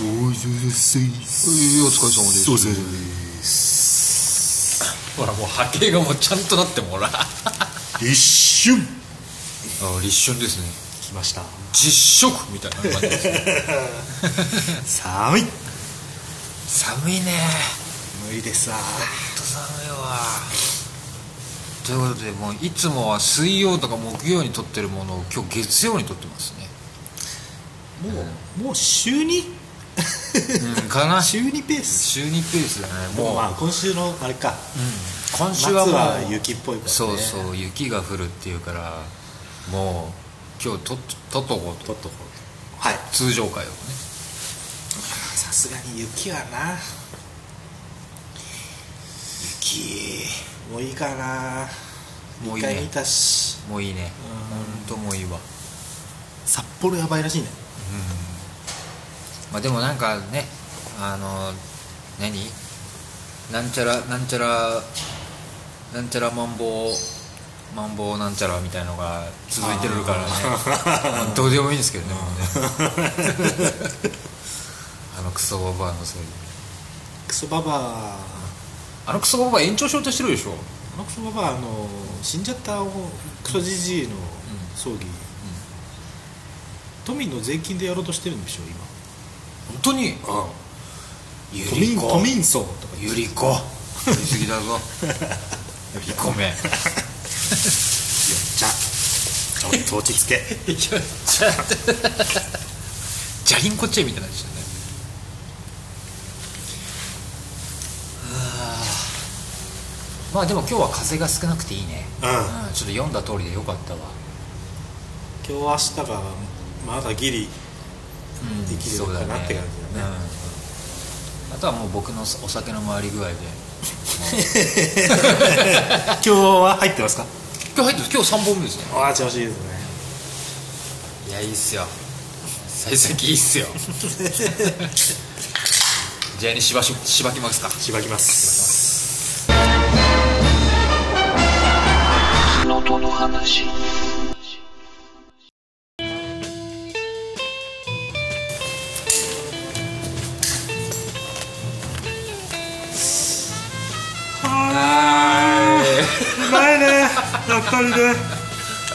お疲れ様です。ほらもう波形がもうちゃんとなってもほらあ立春立春ですね来ました。実食みた。いな感じです寒い寒いね無理ですわほんと寒いわということでもういつもは水曜とか木曜に撮ってるものを今日月曜に撮ってますねもうもう週2うんかな。週2ペース。週2ペースだね。もう、まあ今週のあれか。今週は雪っぽいからね。そうそう雪が降るっていうからもう今日ととっとこうと。とっとこうはい。通常会をね。さすがに雪はな。雪もういいかな。もういいね。一回見たし。もういいね。うん。本当もういいわ。札幌やばいらしいねまあでもなんかねあの何？なんちゃらなんちゃらなんちゃらマンボウマンボウなんちゃらみたいのが続いてるからね。まあどうでもいいんですけどねもうね。あのクソババアのせいで。クソババア。あのクソババア延長しようとしてるでしょ。あのクソババアあの死んじゃったクソじじいの葬儀、都民の税金でやろうとしてるんでしょ本当に？今ゆ都民りこ都民葬とか。ゆりこ言い過ぎだぞ。ゆりこめ。じゃちょっと落ち着け。いやじゃ。じゃりんこチェみたいなやつだね。まあでも今日は風が少なくていいね、うん。うん。ちょっと読んだ通りでよかったわ。今日明日がまだギリできるのかなって感じだねうん。あとはもう僕のお酒の回り具合で。今日は入ってますか？今日入ってる今日3本目ですね。ああ調子いいですね。いやいいっすよ。幸先いいっすよ。じゃあにしばししばきますか。しばきます。は2人で。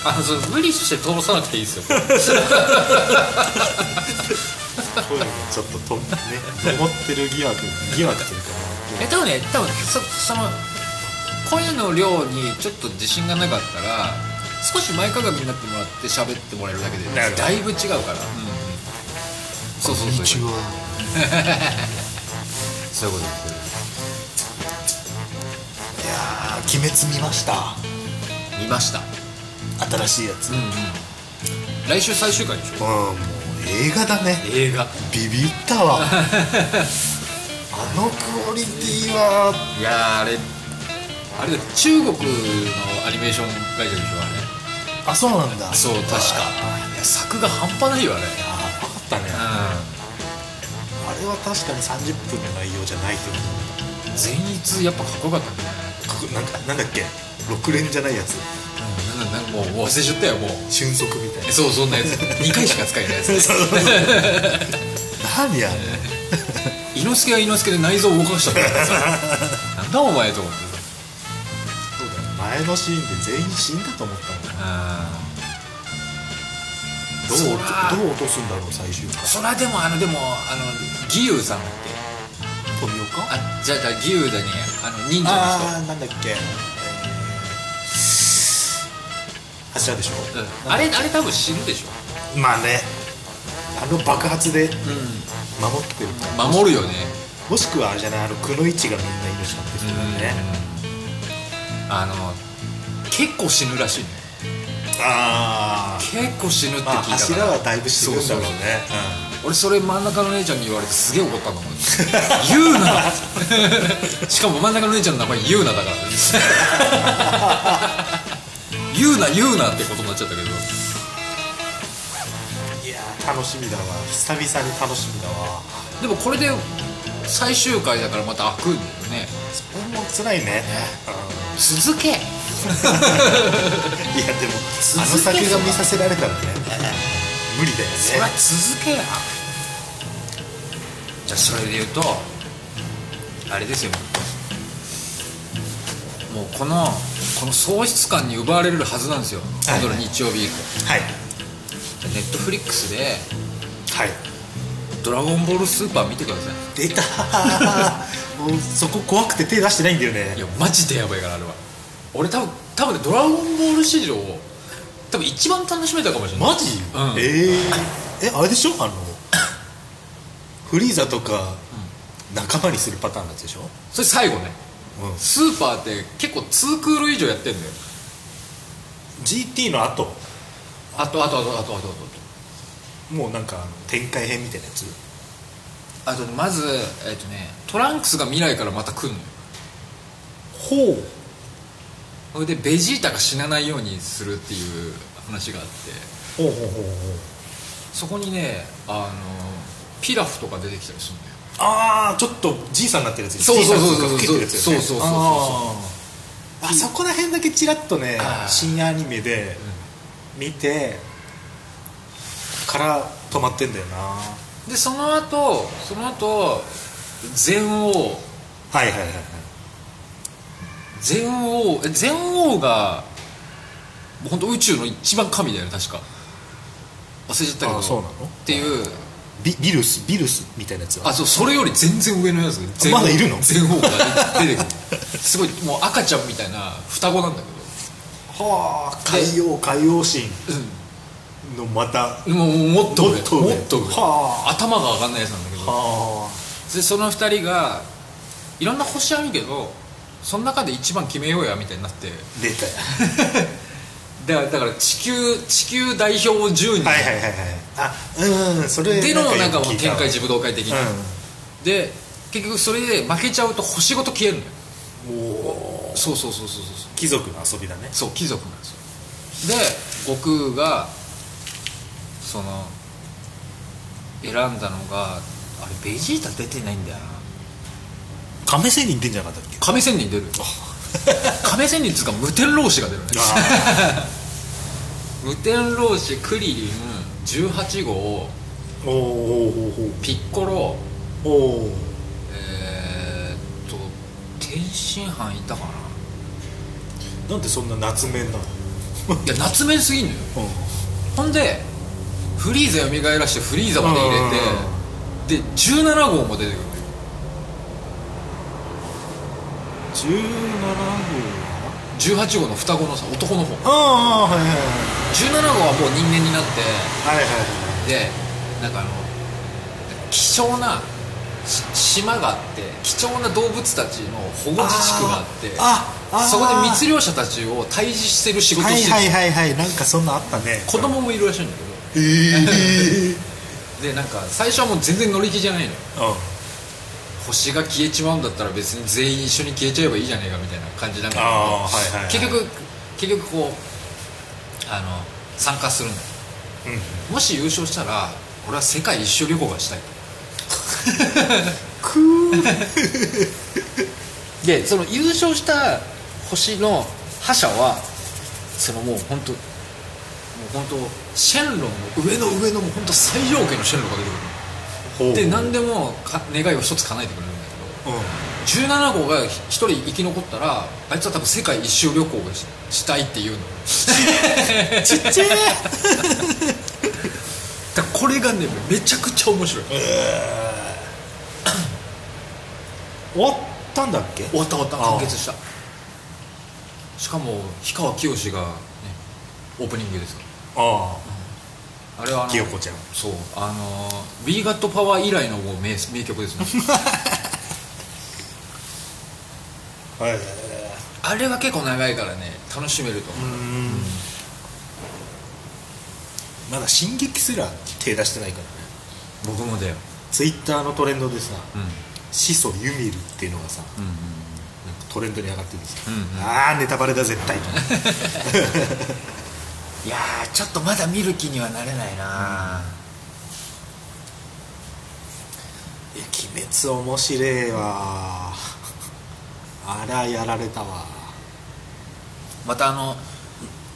あそう無理して通さなくていいですよ。こういうのちょっととね思ってる疑惑疑惑というか。え多分ね多分そその声の量にちょっと自信がなかったら少し前かがみになってもらって喋ってもらえるだけでだいぶ違うから、うん、そうそうそう。そういうことです。いやー「鬼滅」見ました。見ました。新しいやつ。うんうん。来週最終回でしょ？うんもう映画だね。映画。ビビったわ。あのクオリティは。いやーあれあれだよ。中国のアニメーション会社でしょあれ。あそうなんだ。そう確か。いや作が半端ないよあれ。あ分かったね。あれは確かに30分の内容じゃないってこう。ん全逸やっぱかっこよかったねなんかなんだっけ？6連じゃないやつ。うんなんかなんかもう忘れちゃったよもう。俊足みたいな。そうそんなやつ。2回しか使えないやつ。ね何やね 伊之助は伊之助で内臓を動かしたから。さ なんだお前と思って。さそうだよ。前のシーンで全員死んだと思ったもん。あどうどう落とすんだろう最終回。それはでもあのでもあの義勇さんって富岡あじゃあじゃあ義勇だにあの忍者のああなんだっけ、えー、柱でしょ、人、うん、あれあれ多分死ぬでしょ。まあね。あの爆発で守ってるから、守るよね。もしくはあれじゃない？あのくのいちがみんな命なんですよね。あの結構死ぬらしいね。ああ結構死ぬって聞いたまあから、柱はだいぶ死ぬんだろうね俺それ真ん中の姉ちゃんに言われてすげえ怒ったんだもん言うなしかも真ん中の姉ちゃんの名前言うなだから。言うな言うなってことになっちゃったけど。うんいやー楽しみだわ。久々に楽しみだわ。でもこれで最終回だからまた開くんだよね。それも辛いね、続けうん、いやでもあの先が見させられたらね。無理だよね。そりゃ続けやじゃあそれで言うとあれですよ。もうこのこの喪失感に奪われるはずなんですよ。はい今度の日曜日以降。はい。ネットフリックスではい「ドラゴンボールスーパー」見てくださ出た。もうそこ怖くて手出してないんだよね。いいやマジでやばいからあれは。俺多分多分ねドラゴンボール史上多分一番楽しめたかもしれない。マジ、うん。えー、えあれでしょ？あのフリーザとか仲間にするパターンのやつでしょ、それ最後ね。うん、スーパーって結構2クール以上やってんだよ。GT の後？あとあとあとあとあとあともうなんか展開編みたいなやつ？あとねまずえっ、とねトランクスが未来からまた来るのよ。ほう。それでベジータが死なないようにするっていう話があって。ほうほうほうほう。そこにねあのピラフとか出てきたりするんだよ。ああちょっとじいさんになってるやつ。そうそうそうそう。そうそうそうそうあそこら辺だけチラッとね深夜アニメで見てから止まってんだよな。はでその後その後全王。いはいはいはい。全王え全王が本当宇宙の一番神だよね確か。忘れちゃったけど。あそうなの？っていうビビルスビルスみたいなやつは。あそうそれより全然上のやつ。まだいるの？全王が出てくる。すごいもう赤ちゃんみたいな双子なんだはあ海洋海洋神。けど、のまた。うん、もうもっと上。もっと上。もっと上。は頭が上がんないやつなんだけど。はでその二人がいろんな星あるけどその中で一番決めようやみたいになって。あ出た。よ だからだから地球地球代表10人はいはいはいはい。あうんうんそれでのなんかもう自武道会的な、で結局それで負けちゃうと星ごと消えるのよ。うんおおそうそうそうそうそう。貴族の遊びだね。そう貴族なんですよで悟空がその選んだのがあれベジータ出てないんだよな。亀仙人出んじゃなかったっけ？亀仙人出る 亀仙人っつうか無天老師が出るねあ無天老師クリリン18号。ーおーおー。おー。ピッコロえー、っと天津飯いたかな。んでそんな夏面なの？ないや夏面すぎんのよ。ほんでフリーザ蘇らしてフリーザまで入れてで17号も出てくるのよ17号18号の双子のさ男の方。ああはいはい17号はもう人間になって。はいはいはい。でなんかあの貴重なし島があって貴重な動物たちの保護自治区があってああそこで密漁者たちを退治してる仕事してる、はいはいはいなんかそんなあったね。子供もいるらしいんだけええど でなんか最初はもう全然乗り気じゃないのよ。うん星が消えちまうんだったら別に全員一緒に消えちゃえばいいじゃねえかみたいな感じなんだけどはいはいはい。結局結局こうあの参加するんだようん。もし優勝したら俺は世界一周旅行がしたいく ー。でその優勝した星の覇者はそのもう本当もう本当シェンロンの上の上のもう本当最上級のシェンロンが出てくるで何でもか願いを一つ叶えてくれるんだけどうん。17号が一人生き残ったらあいつは多分世界一周旅行がししたいっていうの。ちっちゃい。だこれがねめちゃくちゃ面白い。終わったんだっけ？終わった終わった。完結した。しかも氷川きよしが、ね、オープニングですから。ああれはあのあ清子ちゃん。そうあの「We Got Power」以来のもう名名曲ですね。はいあれは結構長いからね楽しめると思う、うん。まだ進撃すら手出してないからね。僕もだよ。ツイッターのトレンドでさうん「始祖ユミル」っていうのがさうんうんトレンドに上がってるんですよ、うんうん。ああネタバレだ絶対と いやーちょっとまだ見る気にはなれないな、いや鬼滅面白えわ。あらやられたわ。またあの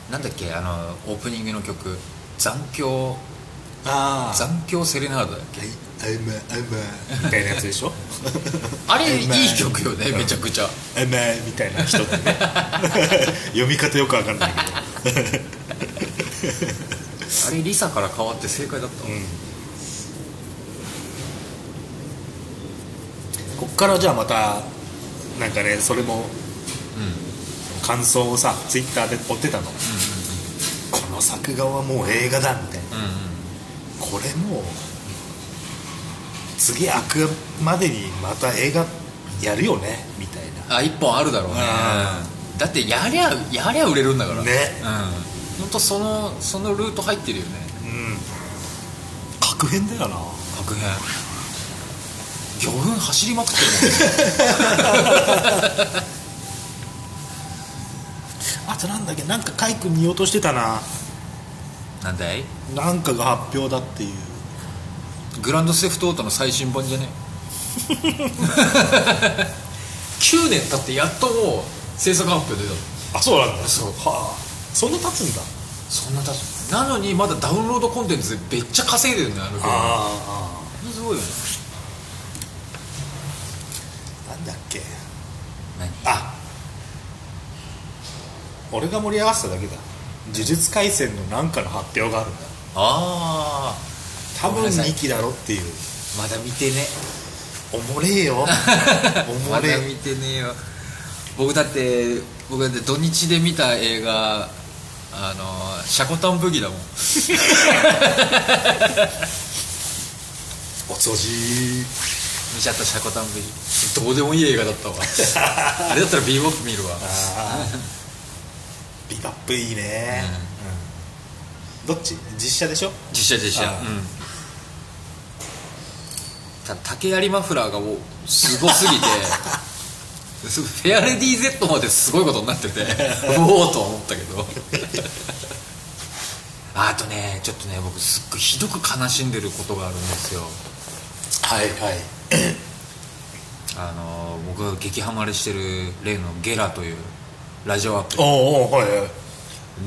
なんだっけあのオープニングの曲残響ああ残響セレナードだっけ「あい。まあいま」みたいなやつでしょ？あれいいまあ曲よねめちゃくちゃ「あいま」みたいな人でね。読み方よくわかんないけど。あれリサから変わって正解だった？わうん。こっからじゃあまたなんかねそれも感想をさツイッターで追ってたの、この作画はもう映画だみたいな。うんうん。これもう次開くまでにまた映画やるよねみたいな。あ一本あるだろうね。だってやりゃやりゃ売れるんだから。ね。うん。本当そのそのルート入ってるよね。うん。確変だよな。確変魚群走りまくってる あとなんだっけなんかカイ君見落としてたな。もんなんだい？なんかが発表だっていうグランドセフトオートの最新版じゃね？9年経ってやっともう制作発表出た。あそうなんだ。そう。はあ。そんな経つんだ。そんな経つ。なのにまだダウンロードコンテンツでめっちゃ稼いでるねあのゲーム。あすごいよね。あなんだっけ。何？あ。俺が盛り上がってただけだ。呪術廻戦のなんかの発表があるんだ。ああ多分ごめんなさい2期だろっていう。まだ見てね。おもれえよ。おもれえ。まだ見てねえよ。僕だって僕だって土日で見た映画あのシャコタンブギだもん。お掃除。見ちゃったシャコタンブギどうでもいい映画だったわ。あれだったらビーボップ見るわ。ビバップいいね、うん。どっち？実写でしょ？実写実写。うんた竹槍マフラーがもうすごすぎて フェアレディ Z まですごいことになってて おおとは思ったけど。あとねちょっとね僕すっごいひどく悲しんでることがあるんですよ。はいはい。あの僕が激ハマりしてる例のゲラというラジオアプリ。おおはいはい。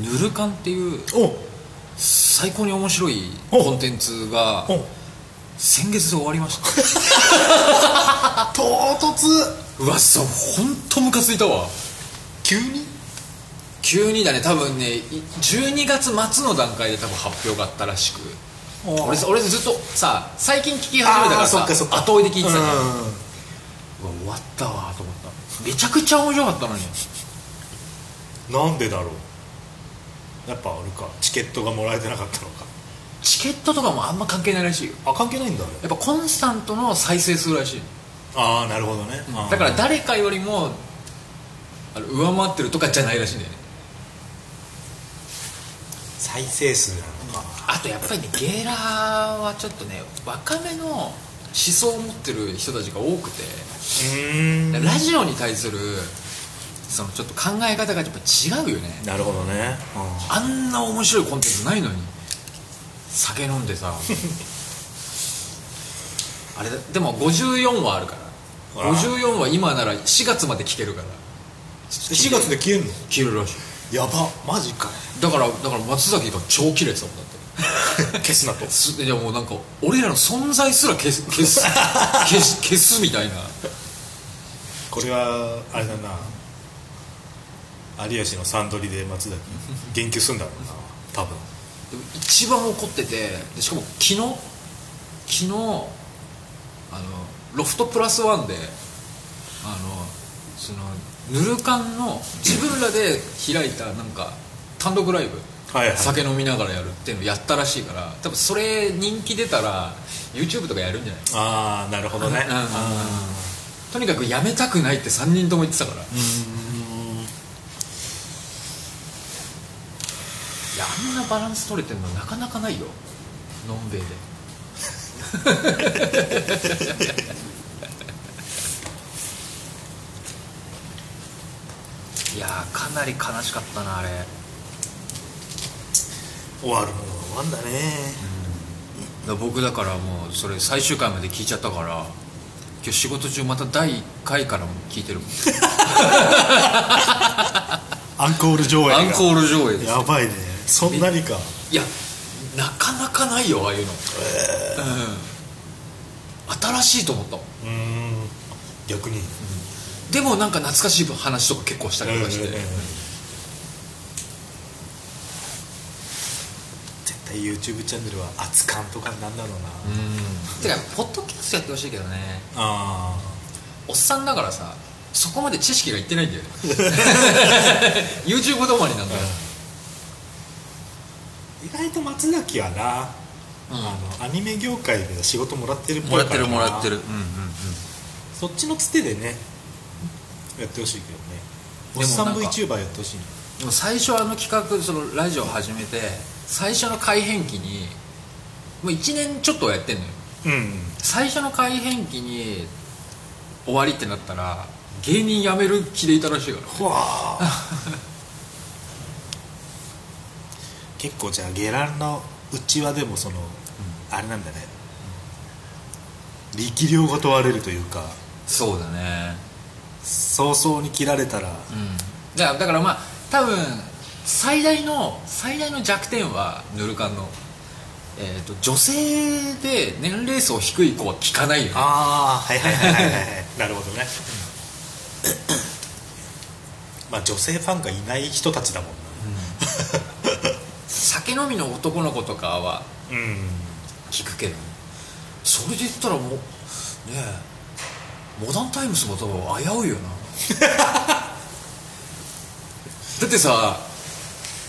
ヌルカンっていうお。最高に面白いコンテンツがお先月で終わりました。唐突。うわそう本当ムカついたわ。急に？急にだね多分ねい12月末の段階で多分発表があったらしく。俺さ俺ずっとさ最近聞き始めたからあーそさっかそっか。後追いで聞いてたじゃん。うわうん終わったわと思った。めちゃくちゃ面白かったのに。なんでだろう。やっぱあれか。チケットがもらえてなかったのかチケットとかもあんま関係ないらしいよ。あ関係ないんだ。やっぱコンスタントの再生数らしいああなるほどね、だから誰かよりもあの上回ってるとかじゃないらしいんだよね。再生数なのか。あとやっぱりねゲーラーはちょっとね若めの思想を持ってる人たちが多くて。ラジオに対するそのちょっと考え方がやっぱ違うよね。なるほどね、あんな面白いコンテンツないのに酒飲んでさ。あれだ。でも54話あるから。ああ54話今なら4月まで聞けるから。4月で消えんの？消えるらしい。やば。マジか。だからだから松崎が超キレてたもんだって。消すなと。すいやもうなんか俺らの存在すら消す消す消す消すみたいな。これはあれだな。有吉のサンドリで松崎言及すんだろうな。多分一番怒っててでしかも昨日昨日あのロフトプラスワンであのそのヌルカンの自分らで開いたなんか単独ライブはいはい。酒飲みながらやるっていうのやったらしいから多分それ人気出たら YouTube とかやるんじゃない？ああなるほどね。うんとにかくやめたくないって3人とも言ってたから。うーんやあんなバランス取れてんのなかなかないよ。のんべいで。いやーかなり悲しかったなあれ。終わるものが終わんだね。だ僕だからもうそれ最終回まで聞いちゃったから今日仕事中また第1回からも聞いてるもん。アンコール上映が。アンコール上映です。やばいねそんなにか。いやなかなかないよああいうの、うん。新しいと思ったもん。うーん。逆に。でもなんか懐かしい話とか結構したりとかして、うんうんうん絶対 YouTube チャンネルは熱燗とかなんだろうな、うん。てかポッドキャストやってほしいけどね。あおっさんだからさそこまで知識がいってないんだよ。ね YouTube 止まりなんだよ、ー意外と松崎はな、うん。あのアニメ業界で仕事もらってるっぽもらってるもらってる。うんうんうん。そっちのつてでねやってほしいけどね。おっさんでもなんか VTuber やってほしいな。でも最初あの企画そのラジオ始めて最初の改編期にもう1年ちょっとはやってんのよ。うん。最初の改編期に終わりってなったら芸人辞める気でいたらしいからほわー 結構じゃあ下蘭のうちわでもその、あれなんだね。力量が問われるというか。そうだね。早々に切られたら。うん。じゃあだからまあ多分最大の最大の弱点はヌルカンの、えー、と女性で年齢層低い子は聞かないよね。ああはいはいはいはいはい。なるほどね、まあ女性ファンがいない人たちだもんな 酒飲みの男の子とかはうん。聞くけどそれで言ったらもうねえモダンタイムスも多分危ういよな。だってさ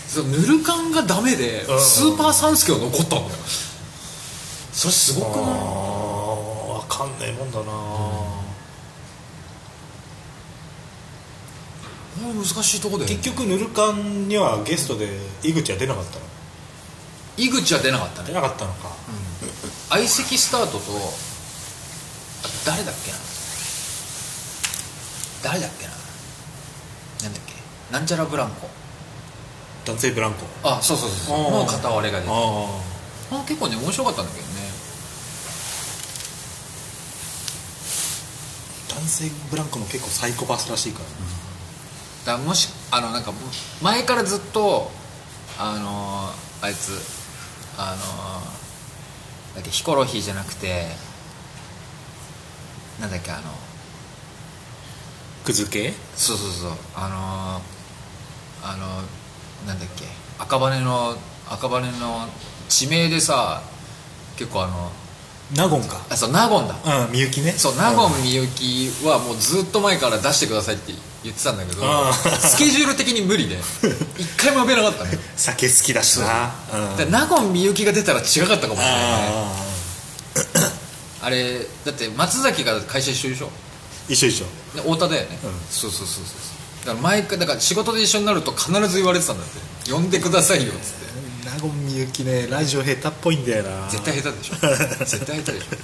そのヌルカンがダメでうんスーパーサンスケが残ったんだよ。それすごくない？分かんないもんだな、これ難しいとこだよね。結局ヌルカンにはゲストで井口は出なかったの井口は出なかったね。出なかったのか、相席スタートとあ誰だっけな。誰だっけな。なんだっけ。なんちゃらブランコ。男性ブランコ。あそうそうそうそう。あー。もう片割れが出てああ結構ね面白かったんだけどね。あ男性ブランコも結構サイコパスらしいから、だからもしあのなんか前からずっとあのーあいつあのーだっけヒコロヒーじゃなくてなんだっけあのクズ系？そうそうそう。あのーあのなんだっけ赤羽の赤羽の地名でさ結構あの納言か？あそう納言だ。うんみゆきね。そう納言みゆきはもうずっと前から出してくださいって言ってたんだけどあースケジュール的に無理で 一回も呼べなかったね酒好きだしな。う。ん。で納言みゆきが出たら違かったかもしれない。ねあ。れだって松崎が会社一緒でしょ？一緒一緒。で太田だよね、うん。そうそうそうそうだから毎回だから仕事で一緒になると必ず言われてたんだって。呼んでくださいよっつって。納言みゆきねラジオ下手っぽいんだよな。絶対下手でしょ。絶対下手でしょ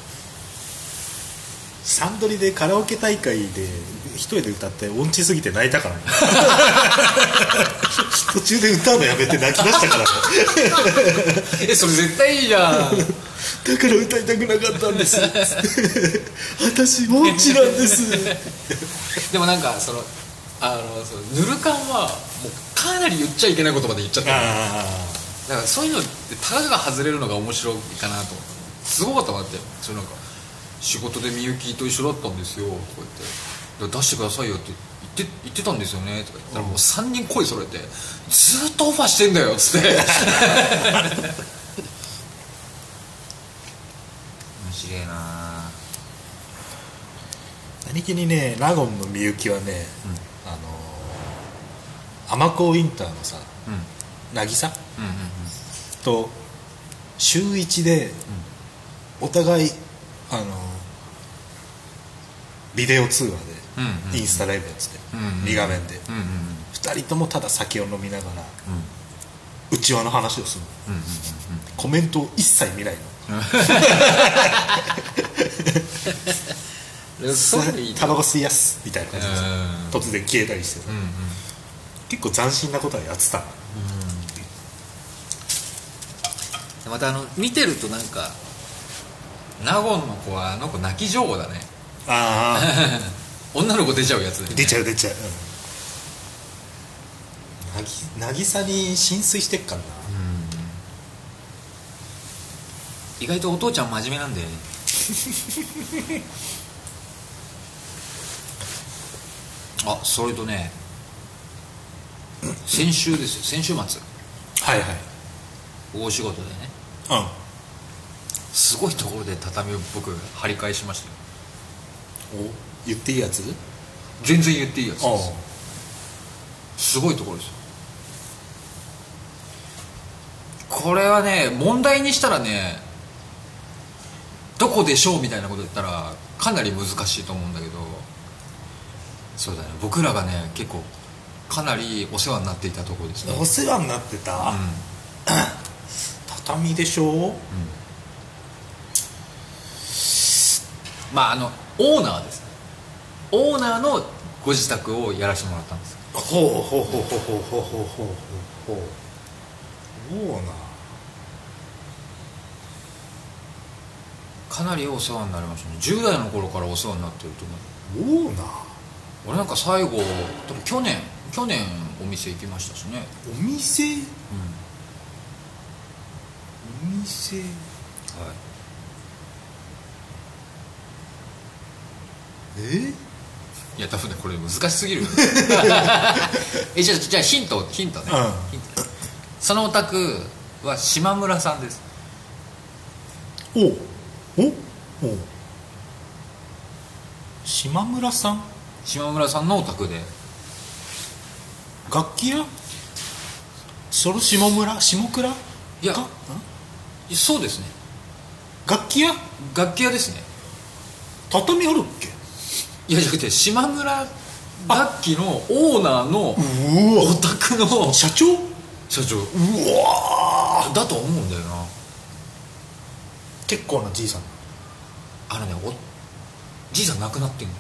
サンドリでカラオケ大会で一人で歌って音痴すぎて泣いたからね。途中で歌うのやめて泣きましたからね。えそれ絶対いいじゃん。だから歌いたくなかったんです。私音痴なんです。でもなんかそのあのそのヌルカンはもうかなり言っちゃいけない言葉で言っちゃった。だからそういうのってたかが外れるのが面白いかなと。思ったすごかったなって。そのなんか仕事でみゆきと一緒だったんですよ。とか言って。出してくださいよって言って言ってたんですよね。とか言ったらもう3人声揃えてずーっとオファーしてんだよ。っつって。面白いな。何気にね納言のみゆきはね、あの尼子ウィンターのさうん。うん渚うん。と週1でお互いあのビデオ通話でインスタライブやってて、うんうん。2画面で。うんうんうん。2人ともただ酒を飲みながらうん。内輪の話をするコメントを一切見ないの。タバコ吸いやすみたいな感じで突然消えたりして結構斬新なことはやってたまたあの見てるとなんか納言の子はあの子泣き上手だねああ 女の子出ちゃうやつで、ね、出ちゃう出ちゃう、うん、なぎ渚に浸水してっからな。意外とお父ちゃん真面目なんで あそれとね先週ですよ。先週末。はいはい。大仕事でね。うん。すごいところで畳を僕張り替えしましたよ。お言っていいやつ？全然言っていいやつあです。すごいところですよ。これはね問題にしたらねどこでしょうみたいなこと言ったらかなり難しいと思うんだけど。そうだね。僕らがね結構かなりお世話になっていたところですね。お世話になってた、う畳でしょん。まああのオーナーですね。オーナーのご自宅をやらせてもらったんです。ほうほうほうほうほうほうほうほうほうオーナかなりお世話になりましたね。10代の頃からお世話になってると思う。ーオーナー？俺なんか最後多分去年去年お店行きましたしね。お店？うん。お店？はいえいや多分ねこれ難しすぎる えじゃあじゃあヒントヒントね、うん。ヒントそのお宅は島村さんです。おおお島村さん？島村さんのお宅で。楽器屋？その下村？下倉？いやそうですね。楽器屋？楽器屋ですね。畳あるっけ？いやじゃなくて島村楽器のオーナーのうお宅の社長？う社長。わだと思うんだよな。結構なじいさん。あのねおじいさん亡くなってんの。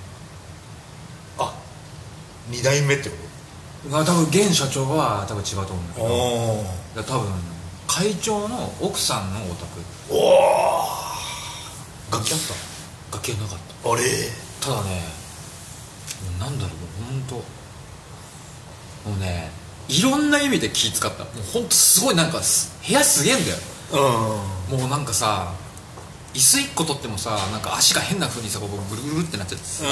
あ二代目ってこまあ多分現社長は多分違うと思うんだけとど多分会長の奥さんのお宅。おお楽器あっ楽器はなかった。あれ？ただねなんだろう本当もうねいろんな意味で気使った。もう本当すごいなんか部屋すげえんだよ、うん、もうなんかさ椅子1個取ってもさなんか足が変なふうにさここぐるぐるってなっちゃってさ、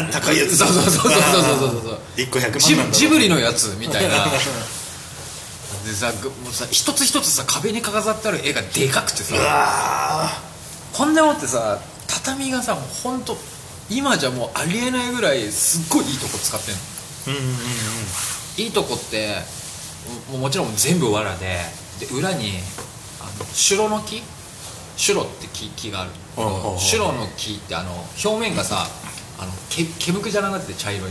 うん、高いやつ。そうそうそうそうそうそうそう1個100万ジブリのやつみたいなでさもうさ一つ一つさ壁に飾ってある絵がでかくてさこんなもんってさ畳がさもう本当今じゃもうありえないぐらいすっごいいいとこ使ってんの。ーうんうんうん。いいとこってももちろん全部藁でで裏にあのシュロの木？シュロって木木がある。ほうほうほうシュロの木ってあの表面がさあのけ毛むくじゃらになってて茶色い。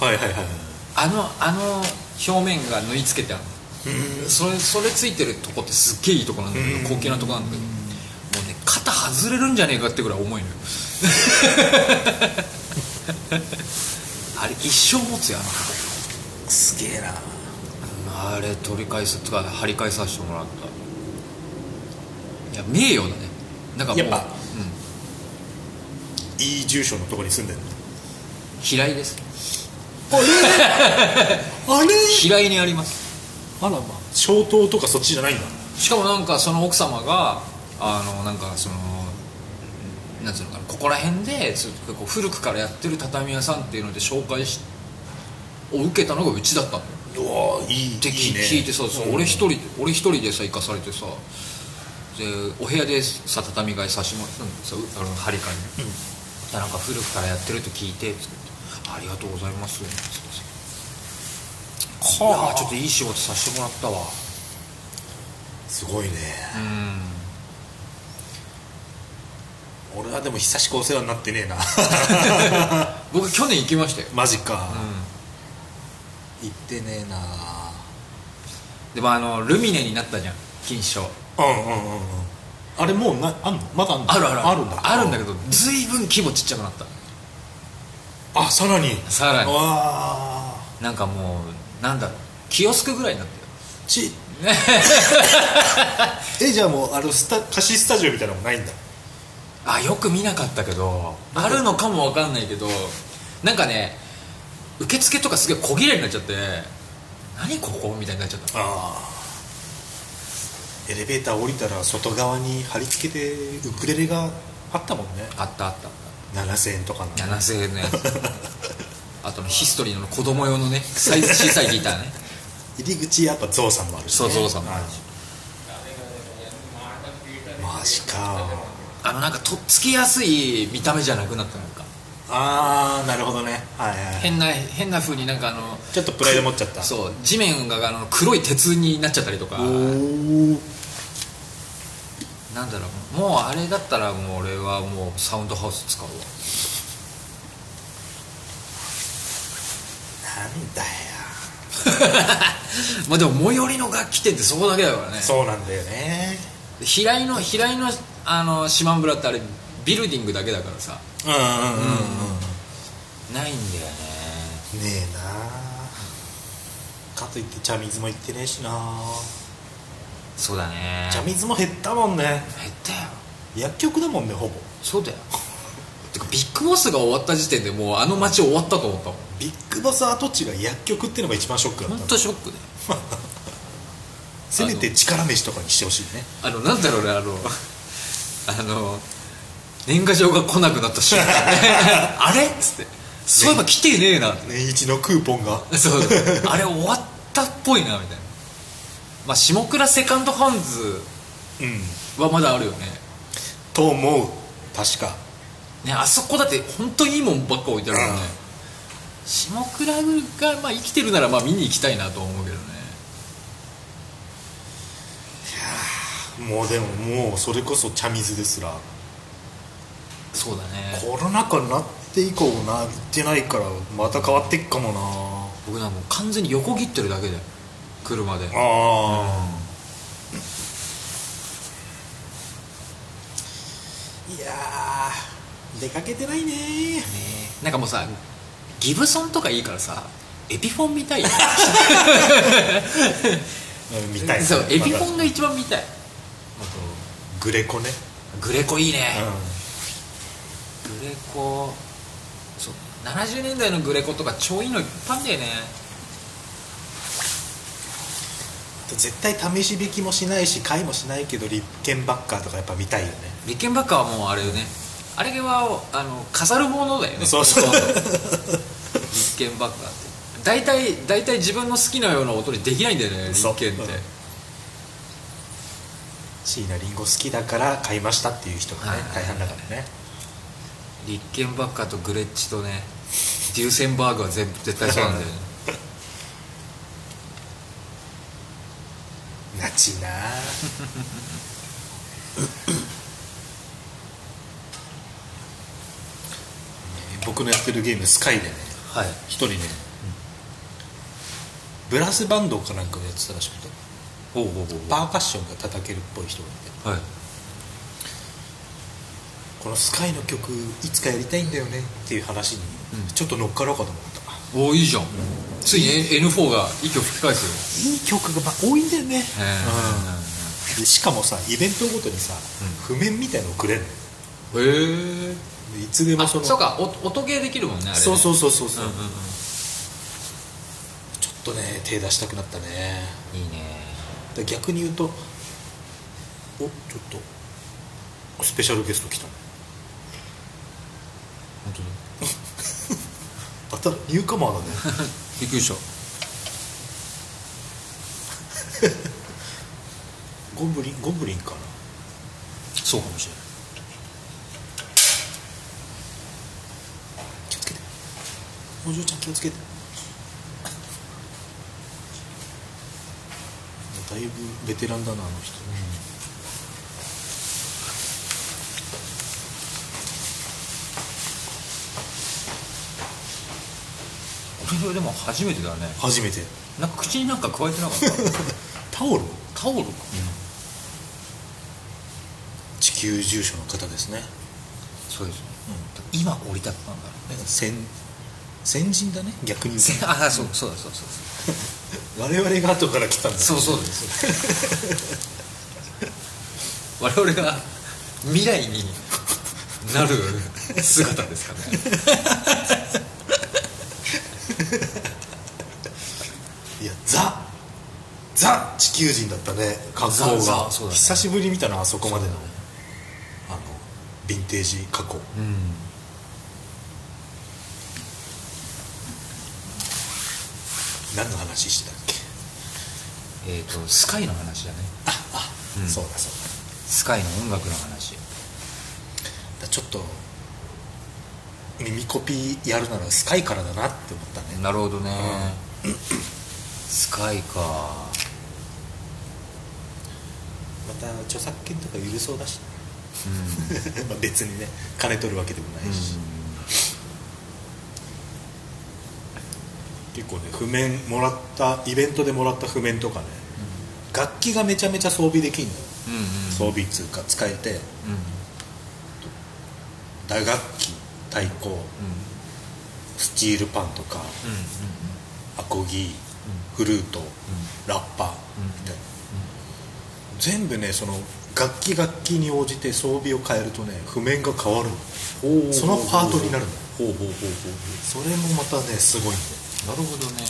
はいはいはいあのあの表面が縫い付けてあるうん。それそれついてるとこってすっげえいいとこなんだけうん。ど高級なとこなんだけど。もうね肩外れるんじゃねえかってぐらい重いのよ あれ一生持つよあのすげえな。あれ取り返すとか張り返させてもらった。いや名誉だね。なんかもう、やっぱうん、いい住所のとこに住んでるの？平井です。あれ？あれ？平井にあります。あらまあ。消灯とかそっちじゃないんだ。しかもなんかその奥様があのなんかそのなんつうのかなここら辺でずっとこう古くからやってる畳屋さんっていうので紹介しを受けたのがうちだったの。ようわいいっていいね。聞いてさそう俺一人で俺一人でさ行かされてさでお部屋でさ畳替えさせてもらったの。さうあの張り替えに、でなんか古くからやってると聞いてつって。ありがとうございます」つってさ「いやー。ちょっといい仕事させてもらったわ」すごいね。うん俺はでも久しくお世話になってねえな。僕去年行きましたよ、マジか、う行ってねえな。でもあのルミネになったじゃん。金賞。うんうんうんうん。あれもうなあんの？まだあんの？あるあるある。んだ。あるんだけど随分規模ちっちゃくなった。あさらに？さらに。わあ。なんかもうなんだろう。キオスクぐらいになってるち。えじゃあもうあのスタ貸しスタジオみたいなのもないんだあよく見なかったけどあるのかもわかんないけどなんかね受付とかすげえ小切れになっちゃって何ここみたいになっちゃった。ああ。エレベーター降りたら外側に貼り付けてウクレレがあったもんね。あったあった。あっ7000円とかの。た7000円のやつ。あとのヒストリーの子供用のねサイズ小さいギターね。入り口やっぱゾウさんもあるし、ね、そうゾウさんもあるし。マジかあのなんかとっつきやすい見た目じゃなくなったのか。ああなるほどね。はいはい。変な変な風になんかあのちょっとプライド持っちゃった。そう地面があの黒い鉄になっちゃったりとか。なんだろう。もうあれだったらもう俺はもうサウンドハウス使うわ。なんだよ。まあでも最寄りの楽器店ってそこだけだからね。そうなんだよね。平井の平井のあの島村ってあれビルディングだけだからさ。うんうんうんうんないんだよね。ねえな。かといって茶水も行ってねえしな。そうだね。茶水も減ったもんね。減ったよ。薬局だもんねほぼ。そうだよ。てかビッグボスが終わった時点でもうあの街終わったと思ったもん。ビッグボス跡地が薬局っていうのが一番ショックだった本当ショックだよ。せめて力飯とかにしてほしいね。あのなんだろうねあのあの年賀状が来なくなった瞬間。あれ？っつって。そういえば来てねえな。って年一のクーポンが。そう。あれ終わったっぽいなみたいな。まあ下倉セカンドハンズうん。はまだあるよね。と思う。確か。ねあそこだって本当にいいもんばっか置いてあるからね。下倉がまあ生きてるならまあ見に行きたいなと思うけどねもうでももうそれこそ茶水ですら。そうだね。コロナ禍になって以降な行ってないからまた変わっていくかもな。僕なんかもう完全に横切ってるだけで車で。ああ。いやー出かけてないね。ねなんかもうさギブソンとかいいからさエピフォン見たい 見たい。そうエピフォンがが一番見たいグレコね。グレコいいね、うグレコ。そう。70年代のグレコとか超いいのいっぱいだよね。ん絶対試し引きもしないし買いもしないけどリッケンバッカーとかやっぱ見たいよね。リッケンバッカーはもうあれよね。あれはあの飾るものだよね。そうそう。ほとんどリッケンバッカーって。大体大体自分の好きなような音にできないんだよねリそう。ッケンって。うん椎名林檎好きだから買いましたっていう人がねはい。はいはい大半だからね。リッケンバッカーとグレッチとねデューセンバーグは全部絶対そうなんだよね。なちな。僕のやってるゲームスカイでねはい。一人ね、ブラスバンドかなんかをやってたらしくてパーカッションが叩けるっぽい人がいて。はい。このスカイの曲いつかやりたいんだよねっていう話にうん。ちょっと乗っかろうかと思った、おおいいじゃん。ついに N4 が息を吹き返すよ。いい曲がまあ多いんだよね、へうん。でしかもさイベントごとにさ、譜面みたいのをくれんのへえでいつでもあそのそうかお音ゲーできるもんねあれね。そうそうそうそうそう、うんうんうん。ちょっとね手出したくなったね。いいねで逆に言うとおちょっとスペシャルゲスト来た。本当に？あたニューカマーだね。びっくりした。ゴブリンゴブリンかな。そうかもしれない。気をつけて。お嬢ちゃん気をつけてだいぶベテランだなあの人、俺でも初めてだね。初めて。なんか口になんか加えてなかった？タオル？タオルか。地球住所の方ですね。そうですね、今降り立ったんだろなんか先先人だね逆に言うう ああそうそうだそうそうと 我々が後から来たんだ。そうそうです。我々が未来になる姿ですかね。いやザザ地球人だったね格好ザが、ね。久しぶり見たなあそこまでの、そうだね。あのヴィンテージ加工うん何の話してたっけ？えっ、とスカイの話だね。ああ、うん。そうだそうスカイの音楽の話。だだちょっと耳コピーやるならスカイからだなって思ったね。なるほどね、スカイか。また著作権とか許そうだし。うん。まあ別にね金取るわけでもないし、結構ね。譜面もらったイベントでもらった譜面とかね。楽器がめちゃめちゃ装備できんの。よ、うんうん。装備っつうか使えて。うん。打楽器太鼓うん。スチールパンとかうんアコギフルートラッパーみたいな。全部ねその楽器楽器に応じて装備を変えるとね譜面が変わるの。うんそのパートになるの。ほうほうほうほう。それもまたねすごいんだよなるほどね。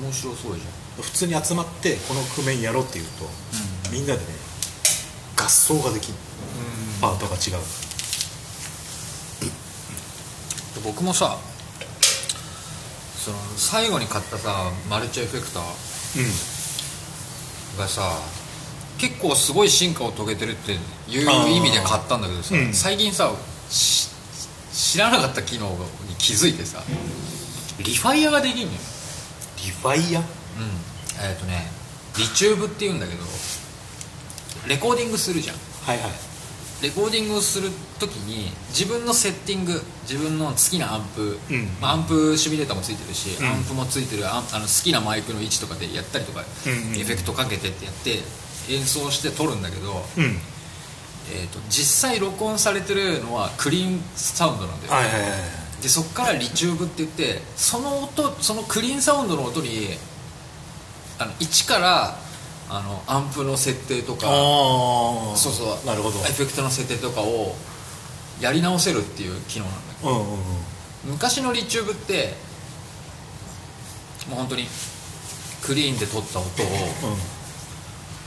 面白そうじ普通に集まってこの譜面やろうっていうと、うん。みんなでね合奏ができるゃん。パートが違う。僕もさその最後に買ったさマルチエフェクターうん。がさ結構すごい進化を遂げてるっていう意味で買ったんだけどさ、うん。最近さし知らなかった機能に気づいてさリファイアができるのよ。リファイア？うん。えっ、とねリチューブっていうんだけどレコーディングするじゃん。はいはい。レコーディングをする時に自分のセッティング自分の好きなアンプ、うん。まあ、アンプシミュレーターもついてるし、うん。アンプもついてるあの好きなマイクの位置とかでやったりとか、うんうんエフェクトかけてってやって演奏して録るんだけど、うん。えー、と実際録音されてるのはクリーンサウンドなんだよ、はいはいはいでそこからリチューブって言ってその音そのクリーンサウンドの音にあの一からあのアンプの設定とかそうそう。なるほど。エフェクトの設定とかをやり直せるっていう機能なんだけど。うんうんうん。昔のリチューブってもう本当にクリーンで撮った音を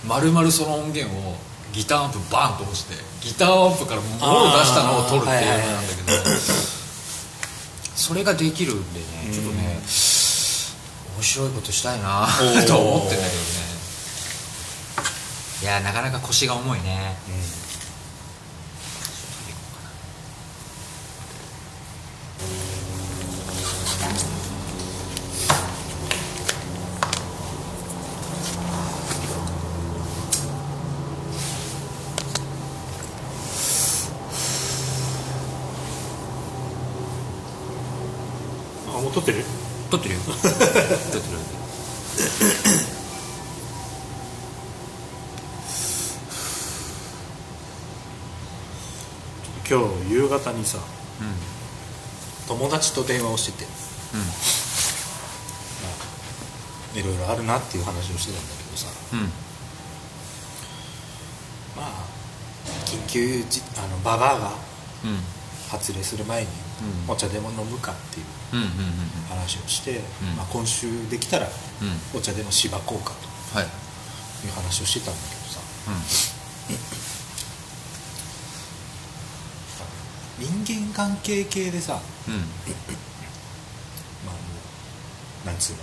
丸々その音源をギターアンプバーンと押してギターアンプからもろ出したのを撮るっていうのなんだけどそれができるんでねちょっとね面白いことしたいな と思ってんだけどね。いやなかなか腰が重いね。あにさ。うん。うん友達と電話をしてて。いろいろあるなっていう話をしてたんだけどさ。うん。まあ緊急じあのババアがうん。発令する前にうん。お茶でも飲むかっていううんうんうん話をして、ん。まあ、今週できたらうん。お茶でもしばこうかはい。という話をしてたんだけどさ人間関係系でさうん。うんまあもうなんつうの？